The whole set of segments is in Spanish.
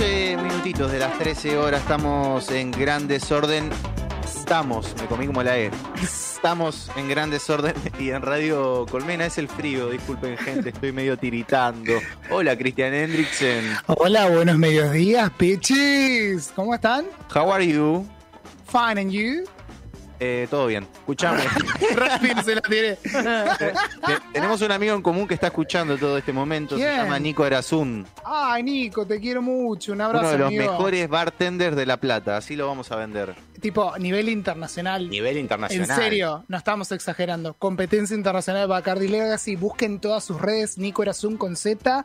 12 minutitos de las 13 horas, estamos en gran desorden. Estamos, me comí como la E. Estamos en gran desorden y en Radio Colmena es el frío, disculpen gente, estoy medio tiritando. Hola Cristian Hendricksen. Hola, buenos mediodías, bitches. ¿Cómo están? How are you? Fine, and you? Eh, todo bien. Escuchame. Rápido se la tiré. Eh, tenemos un amigo en común que está escuchando todo este momento. Se llama Nico Erazún. Ay, Nico, te quiero mucho. Un abrazo, Uno de los amigo. mejores bartenders de La Plata. Así lo vamos a vender. Tipo, nivel internacional. Nivel En internacional. serio, no estamos exagerando. Competencia internacional de Bacardi Legacy. Busquen todas sus redes. Nico Erazún con Z.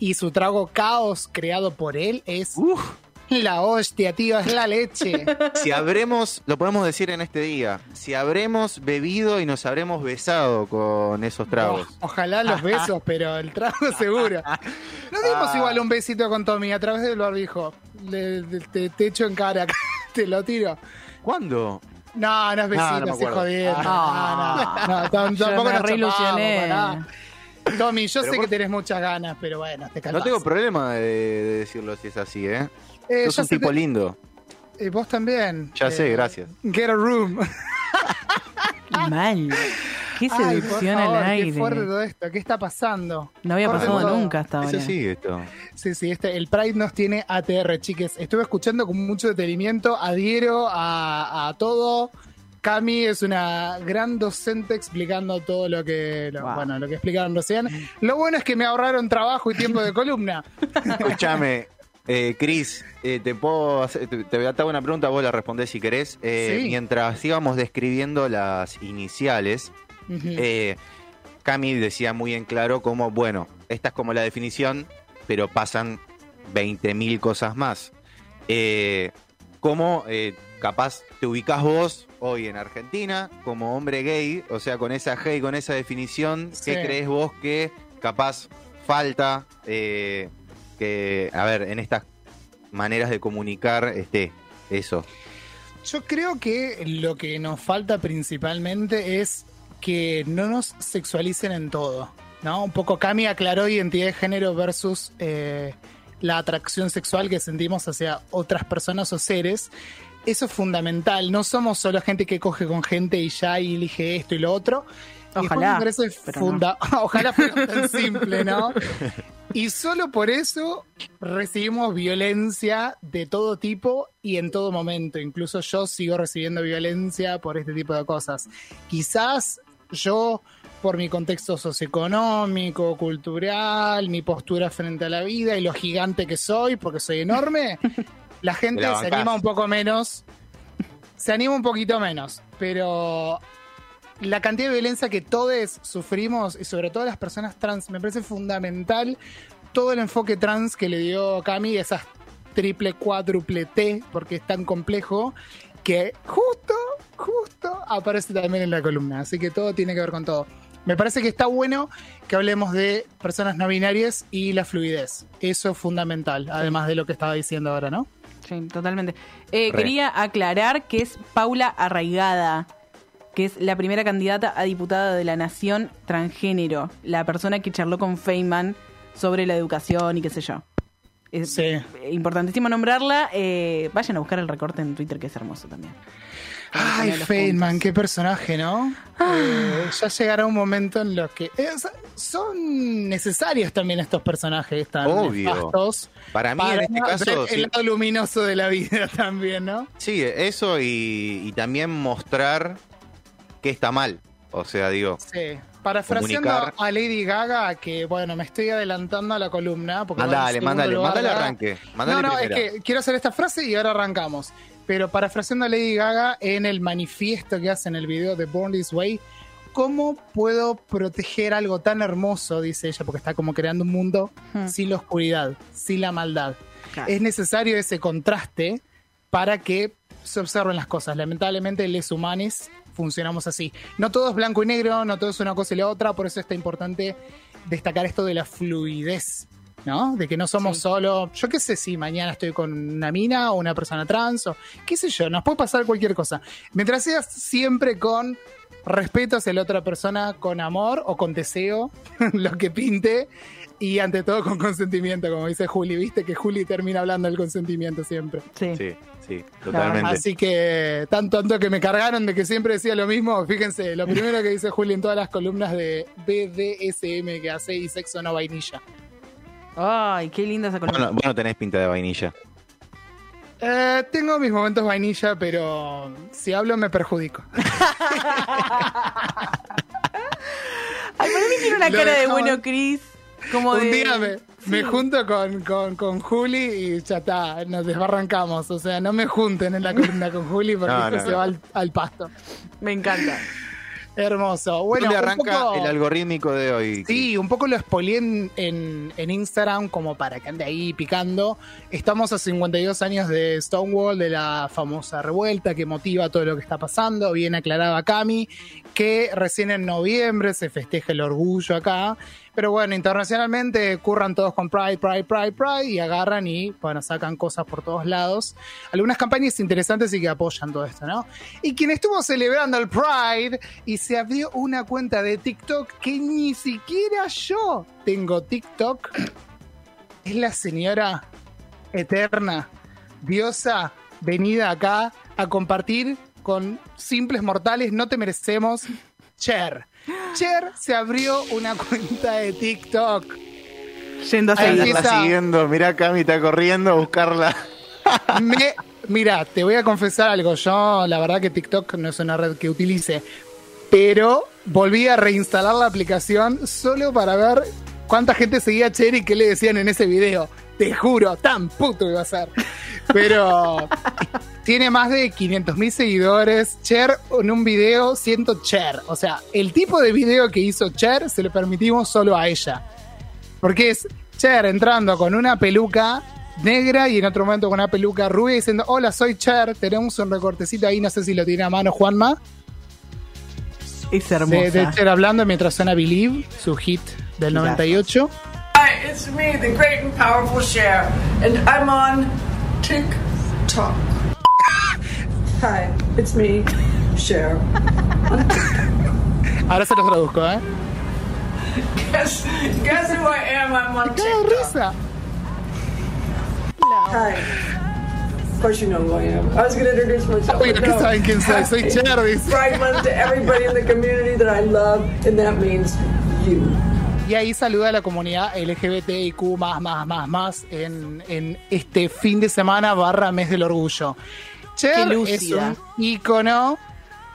Y su trago caos creado por él es Uf, la hostia, tío. Es la leche. si habremos, lo podemos decir en este día, si habremos bebido y nos habremos besado con esos tragos. Oh, ojalá los besos, pero el trago seguro. No dimos Ah. igual un besito con Tommy a través del barbijo. Le- le- te, te echo en cara. te lo tiro. ¿Cuándo? No, no es besito, No, no acuerdo. jodiendo. Ah. No, no, no, tampoco nos reilusioné. Tommy, yo Pero sé por- que tenés muchas ganas, pero bueno, te No calmás. tengo problema de, de decirlo si es así, ¿eh? Eh, Sos un sé tipo lindo. eh, vos también. Ya Eh, sé, gracias. Get a room. Mal. Qué Ay, seducción favor, al Qué aire. fuerte todo esto. ¿Qué está pasando? No había pasado todo. nunca hasta ahora. Eso sí, esto. Sí, sí, este, el Pride nos tiene ATR, chiques. Estuve escuchando con mucho detenimiento, adhiero a, a todo. Cami es una gran docente explicando todo lo que, lo- Wow. bueno, lo que explicaron recién. Lo bueno es que me ahorraron trabajo y tiempo de columna. Escúchame, eh, Cris, eh, te puedo hacer, te, te voy a hacer una pregunta, vos la respondés si querés. Eh, Sí. Mientras íbamos describiendo las iniciales, eh, Cami decía muy en claro como, bueno, esta es como la definición, pero pasan 20.000 cosas más. ¿Cómo capaz te ubicás vos hoy en Argentina como hombre gay? O sea, con esa G y con esa definición, ¿qué crees vos que capaz falta que, a ver, en estas maneras de comunicar esté eso? Yo creo que lo que nos falta principalmente es que no nos sexualicen en todo. ¿no? Un poco Cami aclaró identidad de género versus eh, la atracción sexual que sentimos hacia otras personas o seres. Eso es fundamental. No somos solo gente que coge con gente y ya elige esto y lo otro. Y después Ojalá, pero funda- Ojalá fuera tan simple, ¿no? Y solo por eso recibimos violencia de todo tipo y en todo momento. Incluso yo sigo recibiendo violencia por este tipo de cosas. Quizás yo, por mi contexto socioeconómico, cultural, mi postura frente a la vida y lo gigante que soy, porque soy enorme, la gente la se anima un poco menos. Se anima un poquito menos, pero la cantidad de violencia que todos sufrimos, y sobre todo las personas trans, me parece fundamental todo el enfoque trans que le dio Cami, esas triple, cuádruple T, porque es tan complejo, que justo, justo aparece también en la columna. Así que todo tiene que ver con todo. Me parece que está bueno que hablemos de personas no binarias y la fluidez. Eso es fundamental, además de lo que estaba diciendo ahora, ¿no? Sí, totalmente. Eh, quería aclarar que es Paula Arraigada, que es la primera candidata a diputada de la Nación transgénero, la persona que charló con Feynman sobre la educación y qué sé yo. Es Sí. importantísimo nombrarla. eh, vayan a buscar el recorte en Twitter, que es hermoso también. Ay, Feynman, puntos. qué personaje, ¿no? Eh, ya llegará un momento en los que eh, son necesarios también estos personajes tan Obvio. nefastos Para mí, en este caso, ver el sí. lado luminoso de la vida también, ¿no? Sí, eso y, y también mostrar que está mal. O sea, digo, Sí. Parafraseando Comunicar. a Lady Gaga, que bueno, me estoy adelantando a la columna. Porque mandale, segundo mandale, lugar mandale la- arranque. Mandale no, no, primera. es que quiero hacer esta frase y ahora arrancamos. Pero parafraseando a Lady Gaga en el manifiesto que hace en el video de Born This Way, ¿cómo puedo proteger algo tan hermoso, dice ella, porque está como creando un mundo Hmm. sin la oscuridad, sin la maldad? Claro. Es necesario ese contraste para que se observen las cosas. Lamentablemente, les humanes funcionamos así. No todo es blanco y negro, no todo es una cosa y la otra, por eso está importante destacar esto de la fluidez, ¿no? De que no somos Sí. solo, yo qué sé si mañana estoy con una mina o una persona trans o qué sé yo, nos puede pasar cualquier cosa. Mientras seas siempre con respeto hacia la otra persona, con amor o con deseo, lo que pinte, Y ante todo con consentimiento, como dice Juli. Viste que Juli termina hablando del consentimiento siempre. Sí. Sí, sí, totalmente. Así que tanto, tanto que me cargaron de que siempre decía lo mismo. Fíjense, lo primero que dice Juli en todas las columnas de BDSM que hace y sexo no vainilla. Ay, qué linda esa columna. Bueno, vos no tenés pinta de vainilla. Eh, tengo mis momentos vainilla, pero si hablo me perjudico. Ay, para mí tiene una Lo cara de bueno, Chris. Como Un de... día me, me junto con, con, con Juli y ya está, nos desbarrancamos. O sea, no me junten en la columna con Juli porque No, esto no, se va al, al pasto. Me encanta. Hermoso. Bueno, ¿Dónde un arranca poco- el algorítmico de hoy? Sí, un poco lo spoileé en, en, en Instagram como para que ande ahí picando. Estamos a 52 años de Stonewall, de la famosa revuelta que motiva todo lo que está pasando. Bien aclaraba Cami, que recién en noviembre se festeja el orgullo acá. Pero bueno, internacionalmente curran todos con Pride, Pride, Pride, Pride y agarran y, bueno, sacan cosas por todos lados. Algunas campañas interesantes y que apoyan todo esto, ¿no? Y quien estuvo celebrando el Pride y se abrió una cuenta de TikTok que ni siquiera yo tengo TikTok es la señora eterna, diosa, venida acá a compartir con simples mortales, no te merecemos, Cher. Cher se abrió una cuenta de TikTok. Yendo a. Está siguiendo, mirá Cami está corriendo a buscarla. Me, mira, te voy a confesar algo. Yo, la verdad que TikTok no es una red que utilice, pero volví a reinstalar la aplicación solo para ver cuánta gente seguía a Cher y qué le decían en ese video. Te juro, tan puto iba a ser. Pero tiene más de 500 mil seguidores. Cher en un video siento Cher. O sea, el tipo de video que hizo Cher se lo permitimos solo a ella. Porque es Cher entrando con una peluca negra y en otro momento con una peluca rubia diciendo, hola, soy Cher, tenemos un recortecito ahí, no sé si lo tiene a mano Juanma, Es de, hermosa. de Cher hablando mientras suena Believe, su hit del 98. Hi, it's me, the great and powerful Cher, and I'm on TikTok. Hi, it's me, Cher. Ahora se los traduzco, ¿eh? Guess, guess who I am? I'm on ¡Qué TikTok. Hi. Of course you know who I am. I was going to introduce myself. ¿qué no. saben quién soy? Soy Happy Cher. Pride Month to everybody in the community that I love, and that means you. Y ahí saluda a la comunidad LGBTIQ más, más, más, más en, en este fin de semana barra mes del orgullo. Cher es un ícono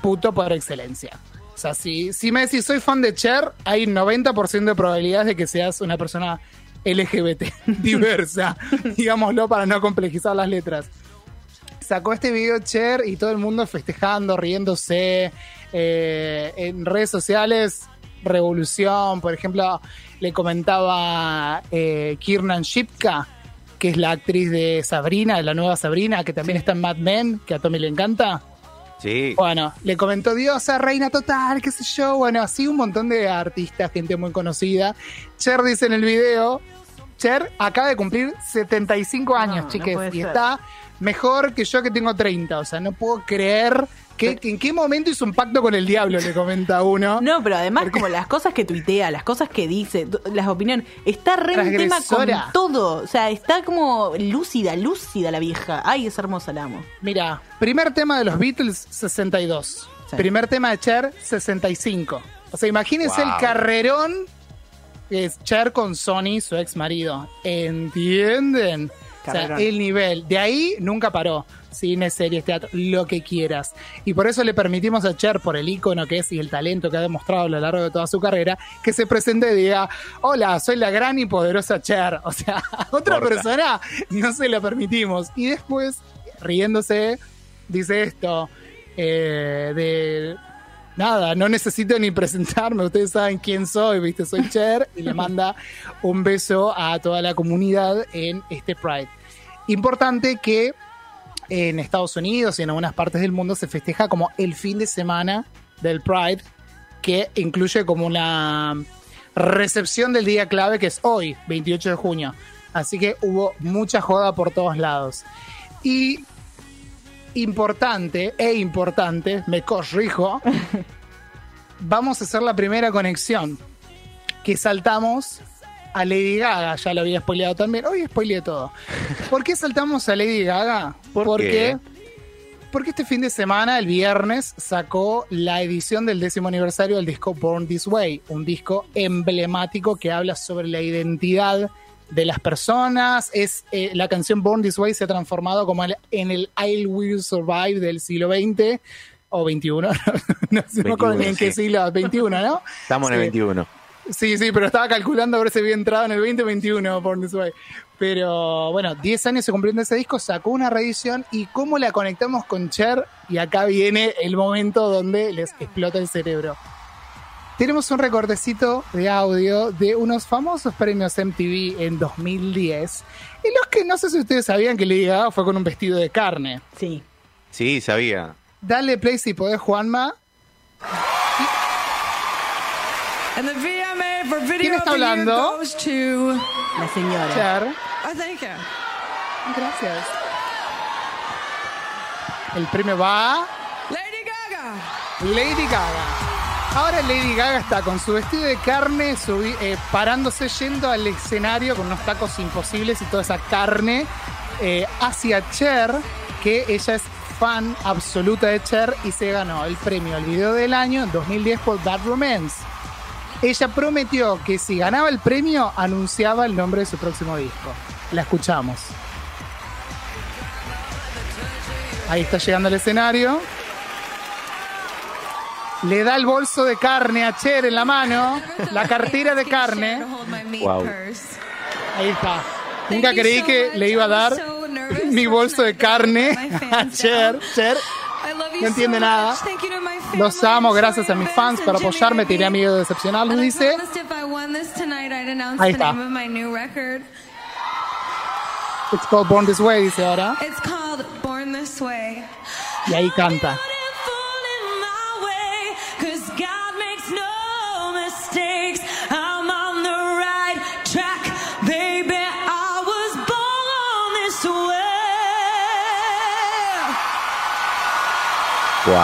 puto por excelencia. O sea, si, si me decís soy fan de Cher, hay 90% de probabilidades de que seas una persona LGBT diversa, digámoslo para no complejizar las letras. Sacó este video Cher y todo el mundo festejando, riéndose. eh, en redes sociales, revolución. Por ejemplo, le comentaba eh, Kiernan Shipka, que es la actriz de Sabrina, de la nueva Sabrina, que también está en Mad Men, que a Tommy le encanta. Sí. Bueno, le comentó Diosa, reina total, qué sé yo. Bueno, así un montón de artistas, gente muy conocida. Cher dice en el video, Cher acaba de cumplir 75 años, No, chiques, y ser. está mejor que yo que tengo 30. O sea, no puedo creer que, que en qué momento hizo un pacto con el diablo, le comenta uno. No, pero además Porque- como las cosas que tuitea, las cosas que dice, las opiniones, está re en tema con todo. O sea, está como lúcida, lúcida la vieja. Ay, es hermosa, la amo. Mira, primer tema de los Beatles, 62. Sí. Primer tema de Cher, 65. O sea, imagínense Wow. el carrerón que es Cher con Sony, su ex marido. ¿Entienden? O sea, el nivel. De ahí nunca paró. Cine, series, teatro, lo que quieras. Y por eso le permitimos a Cher, por el ícono que es y el talento que ha demostrado a lo largo de toda su carrera, que se presente y diga, hola, soy la gran y poderosa Cher. O sea, a otra persona no se lo permitimos. Y después, riéndose, dice esto, eh, de nada, no necesito ni presentarme, ustedes saben quién soy, viste, soy Cher, y le manda un beso a toda la comunidad en este Pride. Importante que en Estados Unidos y en algunas partes del mundo se festeja como el fin de semana del Pride, que incluye como una recepción del día clave que es hoy, 28 de junio. Así que hubo mucha joda por todos lados. Y importante e importante, me corrijo, vamos a hacer la primera conexión. Que saltamos a Lady Gaga, ya lo había spoileado también. Hoy spoileé todo. ¿Por qué saltamos a Lady Gaga? ¿Por Porque qué? porque este fin de semana, el viernes, sacó la edición del décimo aniversario del disco Born This Way, un disco emblemático que habla sobre la identidad de las personas. Es eh, la canción Born This Way se ha transformado como el- en el I Will Survive del siglo XX o XXI. no sé no acuerdo ni en qué 21, siglo, 21, ¿no? Estamos en el Sí. 21. Sí, sí, pero estaba calculando a ver si había entrado en el 2021 por This Way. Pero bueno, 10 años se cumpliendo ese disco, sacó una reedición y cómo la conectamos con Cher. Y acá viene el momento donde les explota el cerebro. Tenemos un recortecito de audio de unos famosos premios MTV en 2010, en los que no sé si ustedes sabían que Lady Gaga fue con un vestido de carne. Sí. Sí, sabía. Dale play si podés, Juanma. And the ¿Quién está hablando? La señora. Cher. Oh, thank you. Gracias. El premio va a Lady Gaga. Lady Gaga. Ahora Lady Gaga está con su vestido de carne subi- eh, parándose yendo al escenario con unos tacos imposibles y toda esa carne eh, hacia Cher, que ella es fan absoluta de Cher y se ganó el premio al video del año en 2010 por Bad Romance. Ella prometió que si ganaba el premio anunciaba el nombre de su próximo disco. La escuchamos. Ahí está llegando al escenario. Le da el bolso de carne a Cher en la mano, la cartera de carne. Wow. Ahí está. Nunca creí que le iba a dar mi bolso de carne a Cher. Cher, no entiende nada. Los amo, gracias a mis fans por apoyarme. Tenía miedo de decepcionarlos, dice. Ahí está. It's called Born This Way, dice ahora. It's called Born This Way. Y ahí canta. Wow.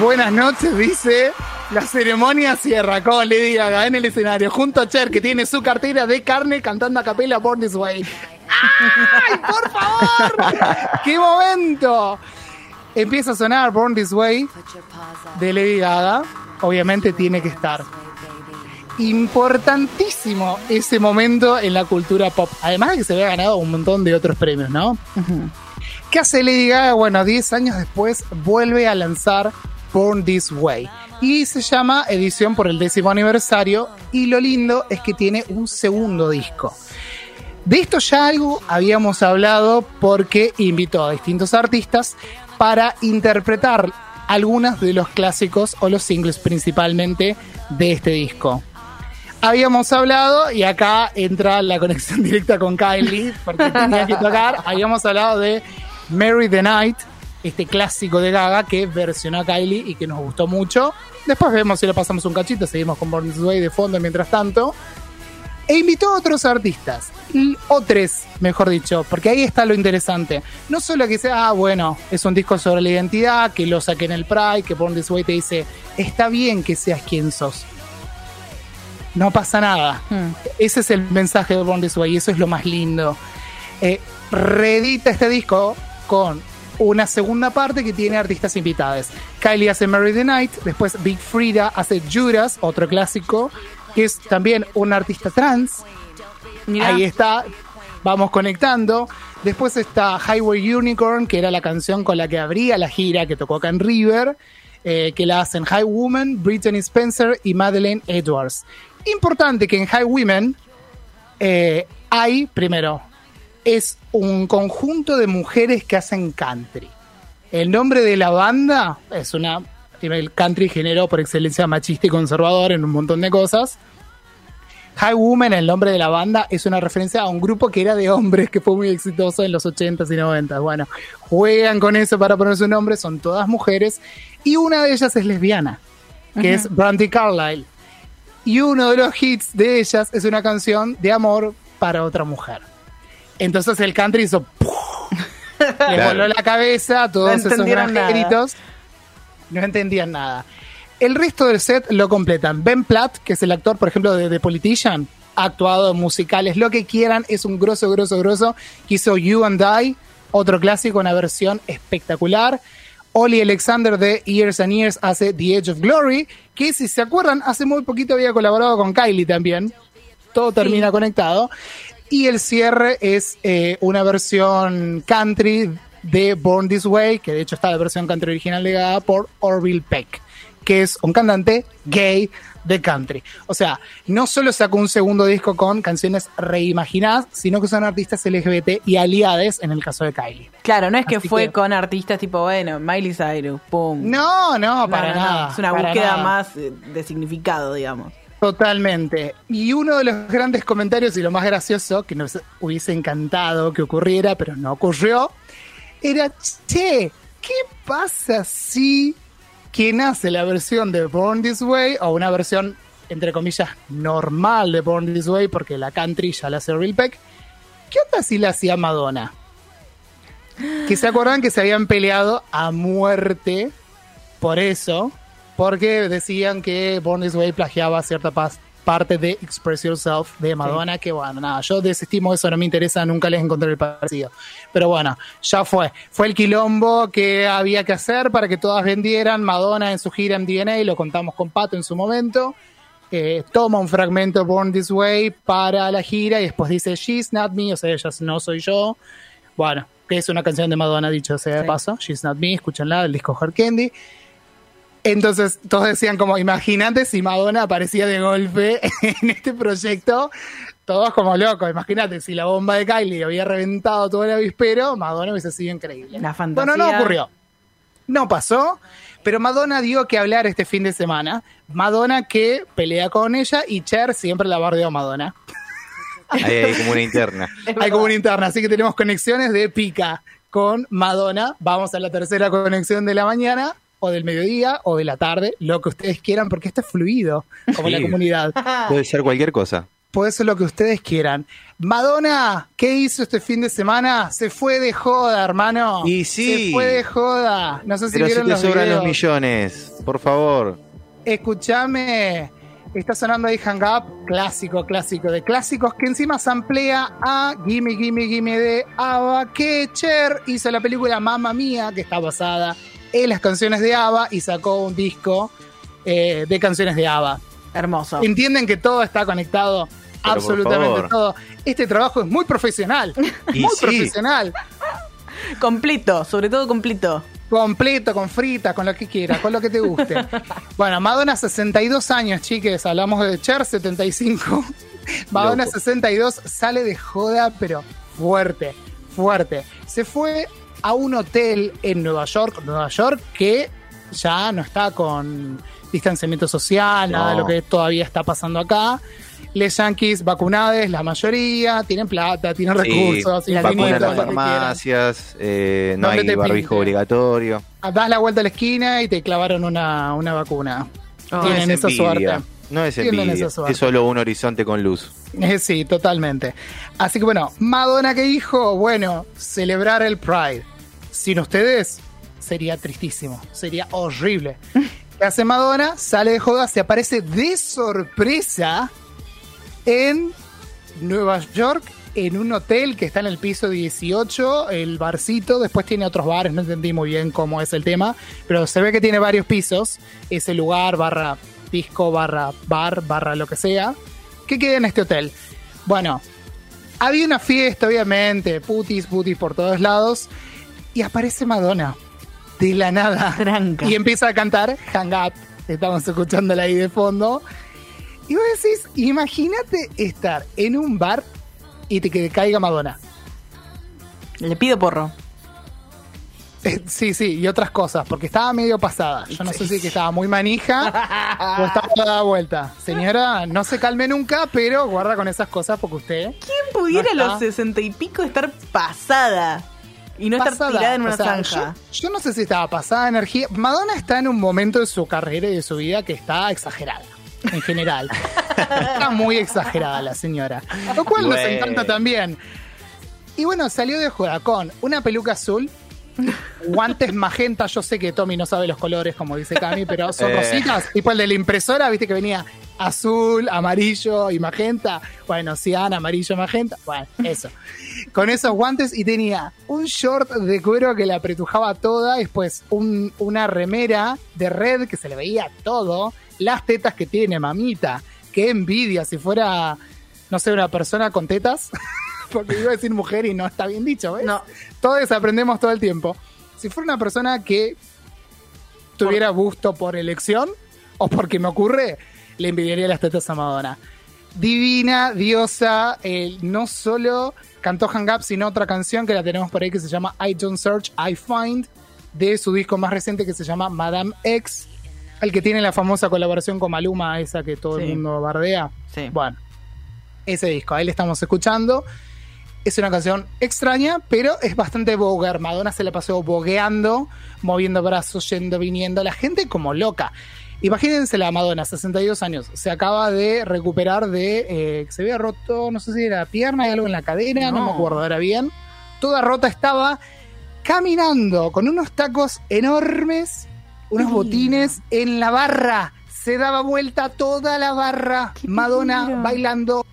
Buenas noches, dice. La ceremonia cierra con Lady Gaga en el escenario junto a Cher, que tiene su cartera de carne cantando a capela Born This Way. ¡Ay, por favor! ¡Qué momento! Empieza a sonar Born This Way de Lady Gaga. Obviamente tiene que estar. Importantísimo ese momento en la cultura pop. Además de que se había ganado un montón de otros premios, ¿no? ¿Qué hace Lady Gaga? Bueno, 10 años después vuelve a lanzar Born This Way. Y se llama edición por el décimo aniversario. Y lo lindo es que tiene un segundo disco. De esto ya algo habíamos hablado porque invitó a distintos artistas para interpretar algunos de los clásicos o los singles principalmente de este disco. Habíamos hablado, y acá entra la conexión directa con Kylie, porque tenía que tocar. Habíamos hablado de Mary the Night, este clásico de Gaga que versionó a Kylie y que nos gustó mucho. Después vemos si le pasamos un cachito, seguimos con Born This Way de fondo mientras tanto. E invitó a otros artistas, y- o tres, mejor dicho, porque ahí está lo interesante. No solo que sea, ah, bueno, es un disco sobre la identidad, que lo saqué en el Pride, que Born This Way te dice, está bien que seas quien sos. No pasa nada. Ese es el mensaje de Born This Way y eso es lo más lindo. Eh, reedita este disco con una segunda parte que tiene artistas invitadas. Kylie hace Mary the Night, después Big Frida hace Judas, otro clásico, que es también un artista trans. Mirá. Ahí está, vamos conectando. Después está Highway Unicorn, que era la canción con la que abría la gira que tocó acá en River, eh, que la hacen High Woman, Brittany Spencer y Madeleine Edwards. Importante que en High Women eh, hay, primero, es un conjunto de mujeres que hacen country. El nombre de la banda es una. El country generó por excelencia machista y conservador en un montón de cosas. High Woman, el nombre de la banda, es una referencia a un grupo que era de hombres que fue muy exitoso en los 80s y 90s. Bueno, juegan con eso para poner su nombre, son todas mujeres y una de ellas es lesbiana, que es Brandy Carlile. Y uno de los hits de ellas es una canción de amor para otra mujer. Entonces el country hizo. Le Claro. voló la cabeza a todos No esos grandes gritos. No entendían nada. El resto del set lo completan. Ben Platt, que es el actor, por ejemplo, de The Politician, ha actuado en musicales, lo que quieran, es un grosso, grosso, grosso, que hizo You and I, otro clásico, una versión espectacular. Oli Alexander de Years and Years hace The Edge of Glory, que si se acuerdan, hace muy poquito había colaborado con Kylie también. Todo termina conectado. Y el cierre es eh, una versión country de Born This Way, que de hecho está la versión country original legada por Orville Peck, que es un cantante gay de country. O sea, no solo sacó un segundo disco con canciones reimaginadas, sino que son artistas LGBT y aliades en el caso de Kylie. Claro, no es que Así fue que- con artistas tipo, bueno, Miley Cyrus, pum. No, no, para no, no, nada. Es una búsqueda nada. más eh, de significado, digamos. Totalmente. Y uno de los grandes comentarios y lo más gracioso, que nos hubiese encantado que ocurriera, pero no ocurrió, era, che, ¿qué pasa si quien hace la versión de Born This Way, o una versión, entre comillas, normal de Born This Way, porque la country ya la hace Real Peck, ¿qué onda si la hacía Madonna? Que se acuerdan que se habían peleado a muerte por eso, porque decían que Born This Way plagiaba cierta pas- parte de Express Yourself de Madonna, que bueno, nada, yo desestimo eso, no me interesa, nunca les encontré el parecido. Pero bueno, ya fue. Fue el quilombo que había que hacer para que todas vendieran. Madonna en su gira en DNA, lo contamos con Pato en su momento. eh, toma un fragmento Born This Way para la gira y después dice She's Not Me, o sea, ella no soy yo. Bueno, que es una canción de Madonna, dicho sea de Sí. paso. She's Not Me, escúchenla, del disco Hard Candy. Entonces, todos decían como, imagínate si Madonna aparecía de golpe en este proyecto, todos como locos. Imagínate, si la bomba de Kylie había reventado todo el avispero, Madonna hubiese sido increíble. La fantasía. Bueno, no ocurrió. No pasó, pero Madonna dio que hablar este fin de semana. Madonna que pelea con ella y Cher siempre la bardeó a Madonna. Ahí hay como una interna. Hay como una interna, así que tenemos conexiones de pica con Madonna. Vamos a la tercera conexión de la mañana, o del mediodía, o de la tarde, lo que ustedes quieran, porque esto es fluido, como Sí. la comunidad. Puede ser cualquier cosa. Puede ser lo que ustedes quieran. Madonna, ¿qué hizo este fin de semana? Se fue de joda, hermano. Y sí. Se fue de joda. No sé si Pero si vieron te los sobran videos. los millones, por favor. Escúchame, está sonando ahí Hang Up, clásico, clásico, de clásicos que encima samplea a Gimme, Gimme, Gimme de ABBA, que Cher hizo la película Mamma Mía, que está basada en las canciones de ABBA y sacó un disco eh, de canciones de ABBA. Hermoso. Entienden que todo está conectado, absolutamente todo. Este trabajo es muy profesional, Y muy sí. profesional. Completo, sobre todo completo. Completo, con frita, con lo que quieras, con lo que te guste. Bueno, Madonna 62 años, chiques. Hablamos de Cher 75. Madonna Loco. 62 sale de joda, pero fuerte, fuerte. Se fue a un hotel en Nueva York, Nueva York, que ya no está con distanciamiento social, nada de lo que todavía está pasando acá. Les Yankees vacunados, la mayoría, tienen plata, tienen Sí, recursos, la vacunan las farmacias, eh, no ¿Dónde hay barbijo pinte? obligatorio. das la vuelta a la esquina y te clavaron una, una vacuna. Oh. Tienen es esa suerte. No es envidia, es solo un horizonte con luz. Eh, sí, totalmente. Así que bueno, Madonna que dijo, bueno, celebrar el Pride. Sin ustedes sería tristísimo, sería horrible. ¿Qué hace Madonna? Sale de joda, se aparece de sorpresa en Nueva York en un hotel que está en el piso 18, el barcito, después tiene otros bares, no entendí muy bien cómo es el tema, pero se ve que tiene varios pisos, ese lugar barra disco, barra bar, barra lo que sea, que queda en este hotel. Bueno, había una fiesta, obviamente, putis, putis por todos lados, y aparece Madonna, de la nada. Tranca. Y empieza a cantar Hang Up. Estamos escuchándola ahí de fondo. Y vos decís, imagínate estar en un bar y te que caiga Madonna. Le pido porro. Eh, Sí, sí, y otras cosas, porque estaba medio pasada. Yo no sé si que estaba muy manija o estaba dada vuelta. Señora, no se calme nunca, pero guarda con esas cosas porque usted ¿Quién pudiera No a los sesenta y pico estar pasada? Y no estar pasada. tirada en una O sea, zanja. Yo, yo no sé si estaba pasada de energía. Madonna está en un momento de su carrera y de su vida que está exagerada. En general. está muy exagerada la señora. Lo cual nos Bueno. encanta también. Y bueno, salió de joda con una peluca azul guantes magenta, yo sé que Tommy no sabe los colores, como dice Cami, pero son Eh. rositas, tipo el de la impresora, viste que venía azul, amarillo y magenta. Bueno, cian, amarillo, magenta. Bueno, eso. Con esos guantes y tenía un short de cuero que la apretujaba toda, después un- una remera de red que se le veía todo, las tetas que tiene mamita. Qué envidia si fuera, no sé, una persona con tetas. Porque iba a decir mujer y no está bien dicho, ¿ves? No. Todos aprendemos todo el tiempo. Si fuera una persona que tuviera busto por elección o porque me ocurre, le envidiaría las tetas a Madonna. Divina, diosa, eh, no solo cantó Hang Up, sino otra canción que la tenemos por ahí que se llama I Don't Search, I Find, de su disco más reciente que se llama Madame X, el que tiene la famosa colaboración con Maluma, esa que todo Sí. el mundo bardea. Sí. Bueno, ese disco, ahí le estamos escuchando. Es una canción extraña, pero es bastante boguer. Madonna se la pasó bogueando, moviendo brazos, yendo, viniendo. La gente como loca. Imagínense la Madonna, 62 años. Se acaba de recuperar de. eh, que se había roto, no sé si era la pierna, hay algo en la cadera, no, No. me acuerdo ahora bien. Toda rota estaba caminando con unos tacos enormes, unos botines en la barra. Se daba vuelta toda la barra. Madonna bailando,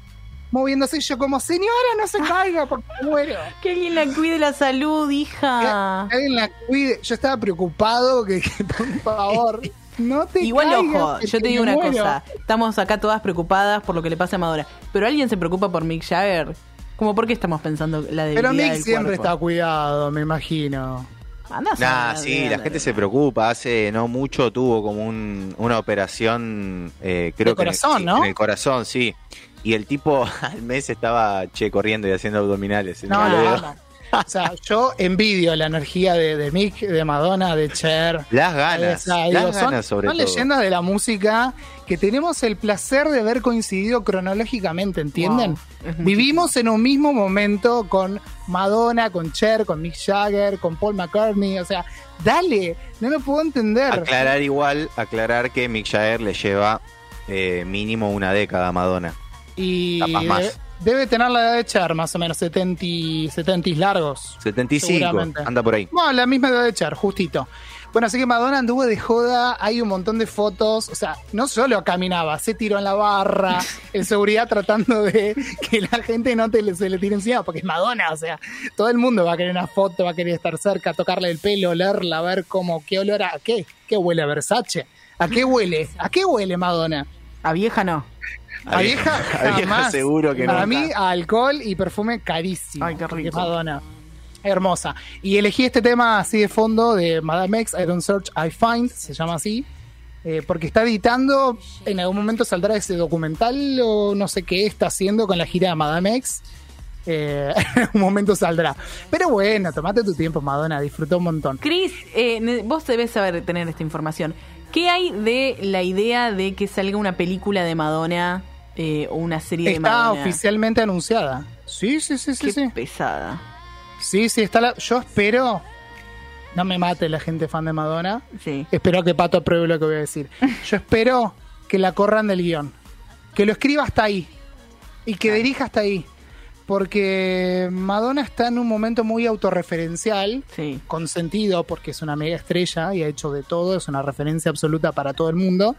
moviéndose. Y yo, como, señora, no se caiga porque muero. Que alguien la cuide la salud, hija. Que alguien la cuide. Yo estaba preocupado, que, que, por favor, no te Igual, caigas, ojo, yo te digo una muero. cosa. Estamos acá todas preocupadas por lo que le pasa a Madonna. Pero alguien se preocupa por Mick Jagger. Como, ¿por qué estamos pensando la debilidad Pero Mick del siempre cuerpo? está cuidado, me imagino. Andá a Nah, sí, la gente se preocupa. Hace no mucho tuvo como un- una operación, eh, creo De que en el- corazón, ¿no? En el corazón, sí. Y el tipo al mes estaba che corriendo y haciendo abdominales. No, veo amo. O sea, yo envidio la energía de, de Mick, de Madonna, de Cher. Las ganas, Esa, las digo, son, ganas sobre son todo. leyendas de la música que tenemos el placer de haber coincidido cronológicamente, ¿entienden? Wow, Vivimos en un mismo momento con Madonna, con Cher, con Mick Jagger, con Paul McCartney, o sea, dale, no lo puedo entender. Aclarar igual, aclarar que Mick Jagger le lleva eh, mínimo una década a Madonna. Y capaz más. debe, debe tener la edad de Cher, más o menos 70, y- 70 y largos. 75, Seguramente. anda por ahí. Bueno, la misma edad de Cher, justito. Bueno, así que Madonna anduvo de joda, hay un montón de fotos, o sea, no solo caminaba, se tiró en la barra, en seguridad tratando de que la gente no te, se le tire encima, porque es Madonna, o sea, todo el mundo va a querer una foto, va a querer estar cerca, tocarle el pelo, olerla, ver cómo, qué olor a, qué, qué huele a Versace, a qué huele, a qué huele Madonna. A vieja no. A vieja, a vieja jamás. seguro que Para mí, alcohol y perfume carísimo. Ay, qué rico. Madonna. Hermosa. Y elegí este tema así de fondo de Madame X, I Don't Search, I Find, se llama así. eh, porque está editando, en algún momento saldrá ese documental o no sé qué está haciendo con la gira de Madame X. Eh, en algún momento saldrá. Pero bueno, tomate tu tiempo, Madonna, disfrutó un montón. Chris, eh, vos debes saber tener esta información. ¿Qué hay de la idea de que salga una película de Madonna eh, o una serie de Está Madonna? oficialmente anunciada. Sí, sí, sí, sí, Qué sí. pesada. Sí, sí, está la... Yo espero... No me mate la gente fan de Madonna. Sí. Espero que Pato apruebe lo que voy a decir. Yo espero que la corran del guion. Que lo escriba hasta ahí. Y que dirija hasta ahí. Porque Madonna está en un momento muy autorreferencial. Sí. Con sentido, porque es una mega estrella y ha hecho de todo. Es una referencia absoluta para todo el mundo.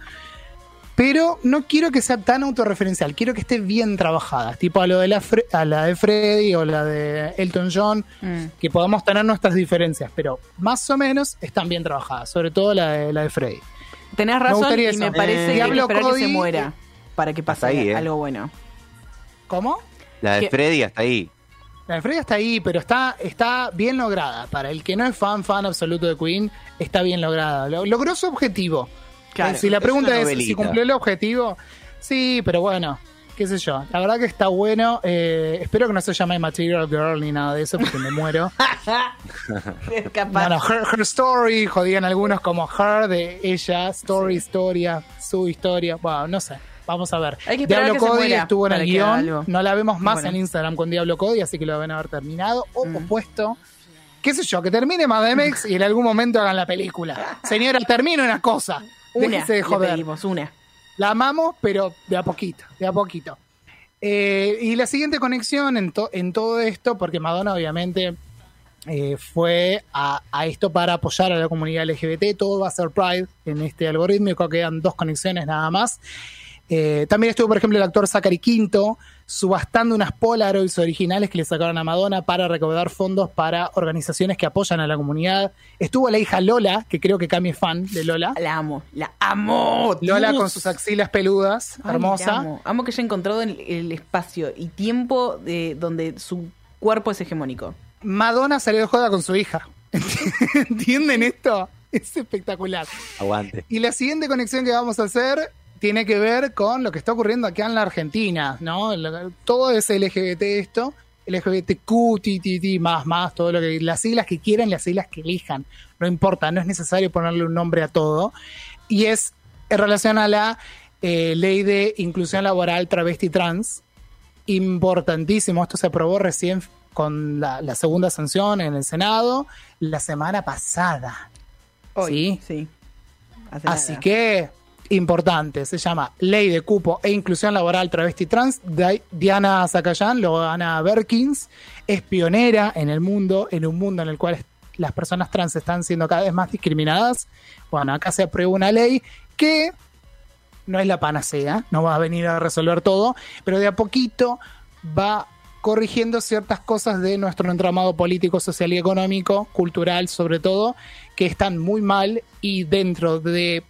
Pero no quiero que sea tan autorreferencial. Quiero que esté bien trabajada. Tipo a, lo de la, Fre- a la de Freddy o la de Elton John Mm. que podamos tener nuestras diferencias, pero más o menos están bien trabajadas, sobre todo la de, la de Freddy. Tenés Me razón gustaría y eso. me parece Eh, que se muera para que pase ahí, eh. algo bueno. ¿Cómo? La de que- Freddy hasta ahí. La de Freddy está ahí, pero está, está bien lograda. Para el que no es fan, fan absoluto de Queen, está bien lograda. Lo- logró su objetivo. Claro. Eh, si la pregunta es, si cumplió el objetivo, sí, pero bueno, qué sé yo. La verdad que está bueno. Eh, espero que no se llame Material Girl ni nada de eso, porque me muero. Es capaz. Bueno, her, her Story, jodían algunos como Her, de ella, Story, historia, su historia. Bueno, no sé. Vamos a ver. Diablo Cody estuvo en el guion. No la vemos más Bueno. en Instagram con Diablo Cody, así que lo deben haber terminado o Mm. opuesto. ¿Qué sé yo? Que termine Madame X y en algún momento hagan la película. Señora, termine una cosa. Una, Déjese de le joder. pedimos, una. La amamos, pero de a poquito, de a poquito. Eh, y la siguiente conexión en, to- en todo esto, porque Madonna obviamente eh, fue a, a esto para apoyar a la comunidad LGBT. Todo va a ser Pride en este algoritmo. Quedan dos conexiones nada más. Eh, también estuvo, por ejemplo, el actor Zachary Quinto subastando unas Polaroids originales que le sacaron a Madonna para recaudar fondos para organizaciones que apoyan a la comunidad. Estuvo la hija Lola, que creo que Cami es fan de Lola. La amo, la amo. Lola Dios. con sus axilas peludas, Ay, hermosa. la amo. Amo que haya encontrado el, el espacio y tiempo de donde su cuerpo es hegemónico. Madonna salió de joda con su hija. ¿Entienden esto? Es espectacular. Aguante. Y la siguiente conexión que vamos a hacer tiene que ver con lo que está ocurriendo acá en la Argentina, ¿no? Todo es LGBT esto, LGBTQ, TTT, más, más, todo lo que, las siglas que quieran, las siglas que elijan, no importa, no es necesario ponerle un nombre a todo. Y es en relación a la eh, ley de inclusión laboral travesti trans, importantísimo, esto se aprobó recién con la, la segunda sanción en el Senado la semana pasada. Hoy, ¿Sí? sí. Así nada. que, importante, se llama Ley de Cupo e Inclusión Laboral Travesti Trans. Di- Diana Zacayán, Loana Berkins, es pionera en el mundo, en un mundo en el cual las personas trans están siendo cada vez más discriminadas. Bueno, acá se aprueba una ley que no es la panacea, no va a venir a resolver todo, pero de a poquito va corrigiendo ciertas cosas de nuestro entramado político, social y económico, cultural sobre todo, que están muy mal y dentro de,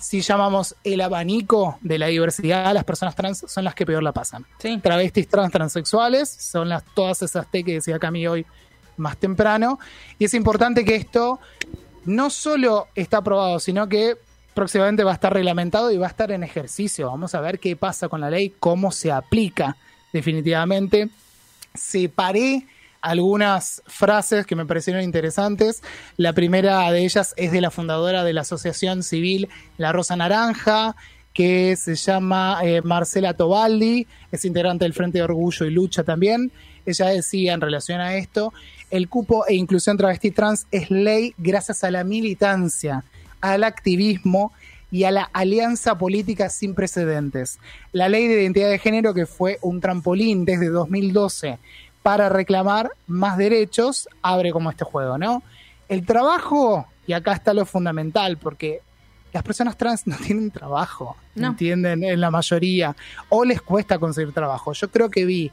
si llamamos el abanico de la diversidad, las personas trans son las que peor la pasan. Sí. Travestis trans transexuales, son las, todas esas T que decía Cami hoy más temprano, y es importante que esto no solo está aprobado, sino que próximamente va a estar reglamentado y va a estar en ejercicio. Vamos a ver qué pasa con la ley, cómo se aplica definitivamente. Separé algunas frases que me parecieron interesantes. La primera de ellas es de la fundadora de la Asociación Civil La Rosa Naranja, que se llama eh, Marcela Tobaldi, es integrante del Frente de Orgullo y Lucha también. Ella decía en relación a esto, el cupo e inclusión travesti trans es ley gracias a la militancia, al activismo y a la alianza política sin precedentes. La ley de identidad de género que fue un trampolín desde 2012 para reclamar más derechos, abre como este juego, ¿no? El trabajo, y acá está lo fundamental, porque las personas trans no tienen trabajo, No. ¿entienden? En la mayoría, o les cuesta conseguir trabajo. Yo creo que vi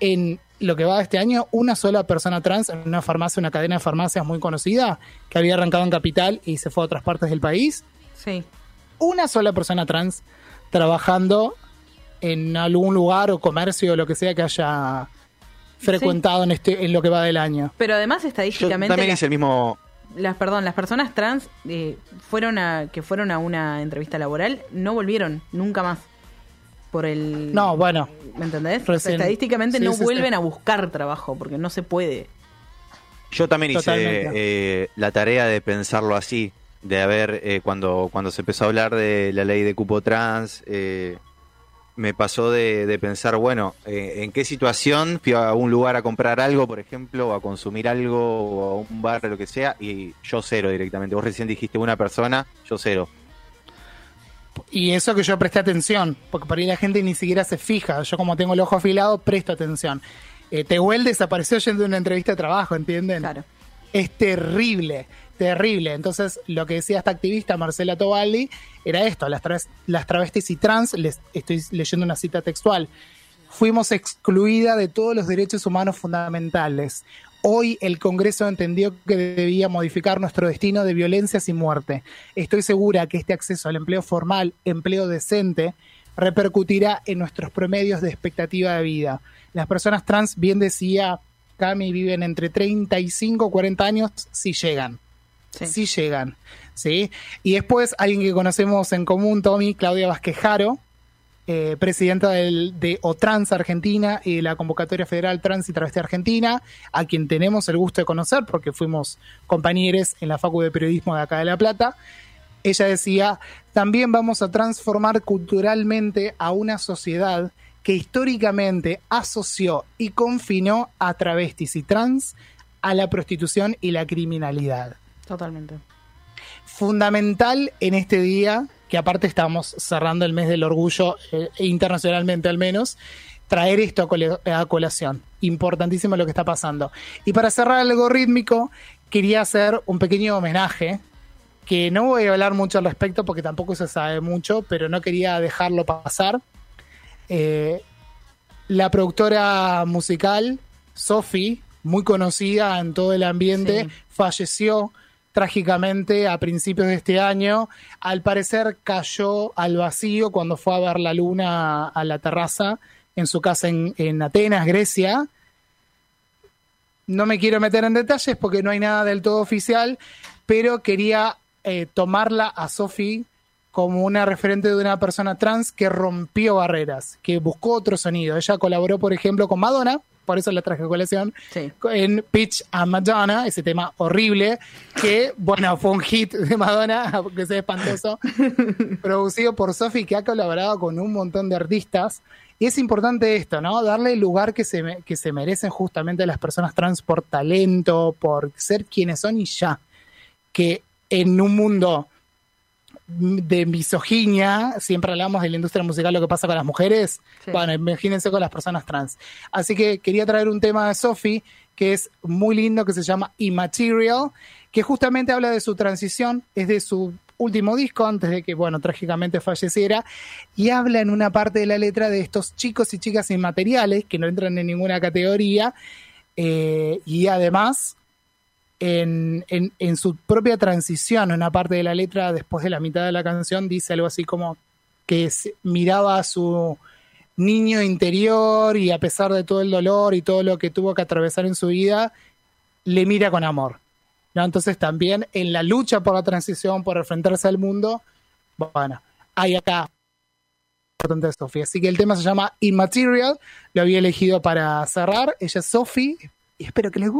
en lo que va de este año una sola persona trans en una farmacia, una cadena de farmacias muy conocida, que había arrancado en Capital y se fue a otras partes del país. Sí. Una sola persona trans trabajando en algún lugar o comercio o lo que sea que haya frecuentado en este en lo que va del año. Pero además Yo estadísticamente también las, hice el mismo. las- perdón, las personas trans eh, fueron a que fueron a una entrevista laboral no volvieron nunca más por el No, bueno, ¿me entendés? Recién. estadísticamente Sí, no sí, sí. vuelven a buscar trabajo porque no se puede. Yo también hice eh, la tarea de pensarlo así, de haber, eh, cuando, cuando se empezó a hablar de la ley de cupo trans, eh, me pasó de, de pensar, bueno, eh, ¿en qué situación fui a un lugar a comprar algo, por ejemplo, o a consumir algo, o a un bar, lo que sea, y yo cero directamente? Vos recién dijiste una persona, yo cero. y eso que yo presté atención, porque por ahí la gente ni siquiera se fija. Yo como tengo el ojo afilado, presto atención. Eh, Tehuel desapareció yendo a una entrevista de trabajo, ¿entienden? Claro. es terrible, terrible. Entonces, lo que decía esta activista Marcela Tobaldi era esto, las, traves- las travestis y trans, les estoy leyendo una cita textual, fuimos excluida de todos los derechos humanos fundamentales. Hoy el Congreso entendió que debía modificar nuestro destino de violencias y muerte. Estoy segura que este acceso al empleo formal, empleo decente, repercutirá en nuestros promedios de expectativa de vida. Las personas trans, bien decía Cami, viven entre 35 y 40 años si llegan. Sí. Llegan. ¿sí? Y después alguien que conocemos en común, Tommy, Claudia Vasquejaro, eh, presidenta de OTRANS Argentina y de la Convocatoria Federal Trans y Travesti Argentina, a quien tenemos el gusto de conocer porque fuimos compañeros en la Facu de Periodismo de acá de La Plata. Ella decía, también vamos a transformar culturalmente a una sociedad que históricamente asoció y confinó a travestis y trans a la prostitución y la criminalidad Totalmente. fundamental en este día, que aparte estamos cerrando el mes del orgullo, eh, internacionalmente al menos, traer esto a colación. Importantísimo lo que está pasando. Y para cerrar el algorítmico, quería hacer un pequeño homenaje, que no voy a hablar mucho al respecto porque tampoco se sabe mucho, pero no quería dejarlo pasar. Eh, la productora musical, Sophie, muy conocida en todo el ambiente, Sí. falleció trágicamente a principios de este año. Al parecer cayó al vacío cuando fue a ver la luna a la terraza en su casa en, en Atenas, Grecia. No me quiero meter en detalles porque no hay nada del todo oficial, pero quería eh, tomarla a Sophie como una referente de una persona trans que rompió barreras, que buscó otro sonido. Ella colaboró, por ejemplo, con Madonna, por eso la traje a colación, Sí. en Pitch a Madonna, ese tema horrible, que, bueno, fue un hit de Madonna, aunque sea espantoso, producido por Sophie, que ha colaborado con un montón de artistas. Y es importante esto, ¿no? Darle el lugar que se, que se merecen justamente las personas trans por talento, por ser quienes son y ya. Que en un mundo de misoginia, siempre hablamos de la industria musical, lo que pasa con las mujeres, Sí. bueno, imagínense con las personas trans. Así que quería traer un tema de Sophie que es muy lindo, que se llama Immaterial, que justamente habla de su transición, es de su último disco antes de que, bueno, trágicamente falleciera, y habla en una parte de la letra de estos chicos y chicas inmateriales que no entran en ninguna categoría, eh, y además en, en- su propia transición, en una parte de la letra, después de la mitad de la canción, dice algo así como que miraba a su niño interior y a pesar de todo el dolor y todo lo que tuvo que atravesar en su vida, le mira con amor. ¿no? Entonces también en la lucha por la transición, por enfrentarse al mundo, bueno, hay acá importante de Sophie. Así que el tema se llama Immaterial, lo había elegido para cerrar. Ella es Sophie y espero que les guste.